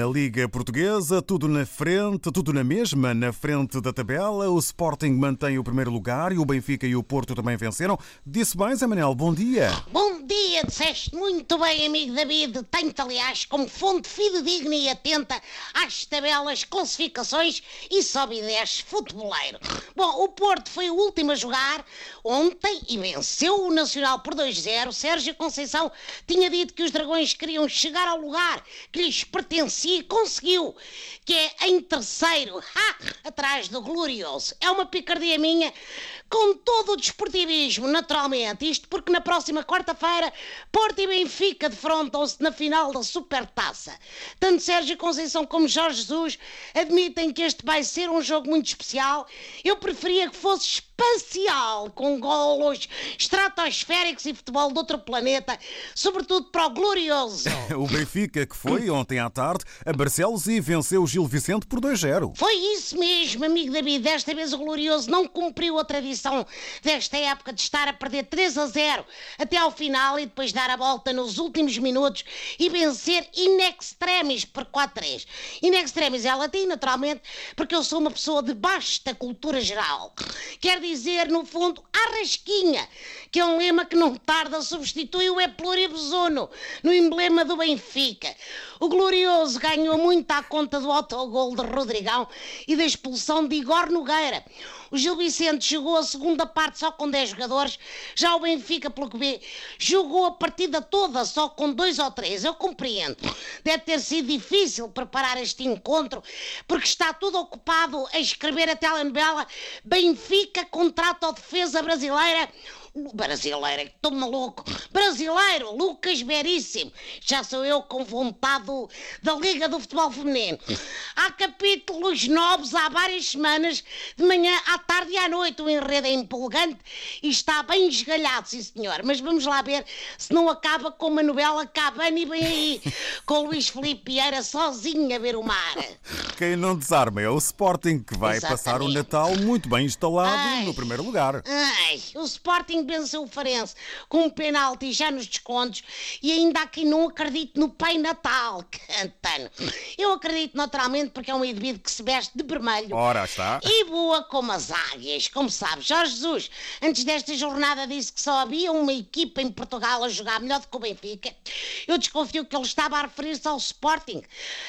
Na Liga Portuguesa, tudo na frente, tudo na mesma, na frente da tabela. O Sporting mantém o primeiro lugar e o Benfica e o Porto também venceram. Disse bem, Zé Manel, bom dia. Bom dia, disseste muito bem, amigo David. Tenho-te, aliás, como fonte fidedigna e atenta às tabelas, classificações e sobe 10 futeboleiro. Bom, o Porto foi o último a jogar ontem e venceu o Nacional por 2-0. Sérgio Conceição tinha dito que os dragões queriam chegar ao lugar que lhes pertencia e conseguiu, que é em terceiro, ha, atrás do Glorioso. É uma picardia minha, com todo o desportivismo, naturalmente. Isto porque na próxima quarta-feira, Porto e Benfica defrontam-se na final da Supertaça. Tanto Sérgio Conceição como Jorge Jesus admitem que este vai ser um jogo muito especial. Eu preferia que fosse espacial, com golos estratosféricos e futebol de outro planeta, sobretudo para o glorioso. O Benfica, que foi ontem à tarde a Barcelos e venceu o Gil Vicente por 2-0. Foi isso mesmo, amigo David. Desta vez o glorioso não cumpriu a tradição desta época de estar a perder 3 a 0 até ao final e depois dar a volta nos últimos minutos e vencer in extremis por 4-3. In extremis é latim, naturalmente, porque eu sou uma pessoa de basta cultura geral. Quer dizer, no fundo, arrasquinha, que é um lema que não tarda substitui o é pluribusono no emblema do Benfica. O Glorioso ganhou muito à conta do autogol de Rodrigão e da expulsão de Igor Nogueira. O Gil Vicente jogou a segunda parte só com 10 jogadores, já o Benfica, pelo que vê, jogou a partida toda só com dois ou três. Eu compreendo. Deve ter sido difícil preparar este encontro, porque está tudo ocupado a escrever a telenovela Benfica contrata a defesa brasileira Brasileiro, estou maluco. Brasileiro, Lucas Veríssimo. Já sou eu com vontade da Liga do Futebol Feminino. Há capítulos novos há várias semanas, de manhã, à tarde e à noite. O enredo é empolgante e está bem esgalhado, sim senhor. Mas vamos lá ver se não acaba com uma novela Cabana e bem aí, com o Luís Filipe Vieira sozinho a ver o mar. Quem não desarma é o Sporting, que vai Exatamente. passar o Natal muito bem instalado Ai. no primeiro lugar. Ai, o Sporting venceu o Farense com um penalti já nos descontos e ainda há quem não acredite no Pai Natal, cantano. Eu acredito naturalmente porque é um indivíduo que se veste de vermelho. Ora está. E voa como as águias, como sabe. Jorge Jesus, antes desta jornada, disse que só havia uma equipa em Portugal a jogar melhor do que o Benfica. Eu desconfio que ele estava a referir-se ao Sporting,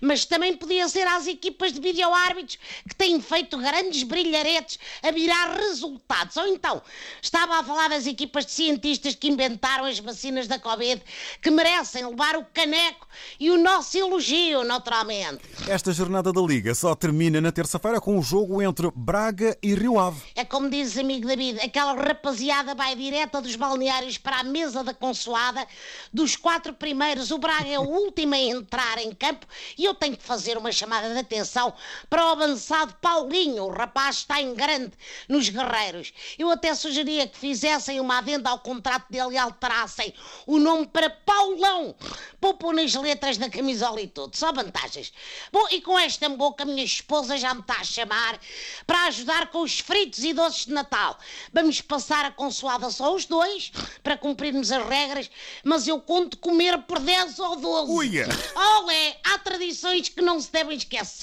mas também podia ser às equipas de vídeo-árbitros que têm feito grandes brilharetes a virar resultados. Ou então, estava a falar das equipas de cientistas que inventaram as vacinas da Covid, que merecem levar o caneco e o nosso elogio, naturalmente. Esta jornada da Liga só termina na terça-feira com o jogo entre Braga e Rio Ave. É como diz amigo David, aquela rapaziada vai direta dos balneários para a mesa da consoada. Dos quatro primeiros, o Braga é o último a entrar em campo e eu tenho que fazer uma chamada de atenção para o avançado Paulinho. O rapaz está em grande nos guerreiros. Eu até sugeria que fizessem uma adenda ao contrato dele e alterassem o nome para Paulão. Poupam nas letras da camisola e tudo. Só vantagens. Bom, e com esta boca, minha esposa já me está a chamar para ajudar com os fritos e doces de Natal. Vamos passar a consoada só os dois, para cumprirmos as regras, mas eu conto comer por 10 ou 12. Uia! Olé, há tradições que não se devem esquecer.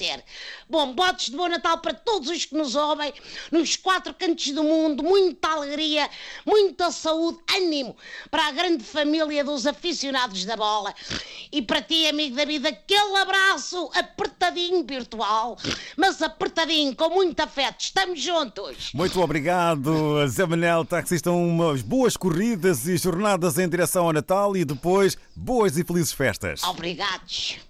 Bom, botes de bom Natal para todos os que nos ouvem, nos quatro cantos do mundo, muita alegria, muita saúde, ânimo para a grande família dos aficionados da bola. E para ti, amigo da vida, aquele abraço apertadinho virtual, mas apertadinho, com muito afeto. Estamos juntos. Muito obrigado, Zé Manel, taxista. Umas boas corridas e jornadas em direção ao Natal e depois boas e felizes festas. Obrigados.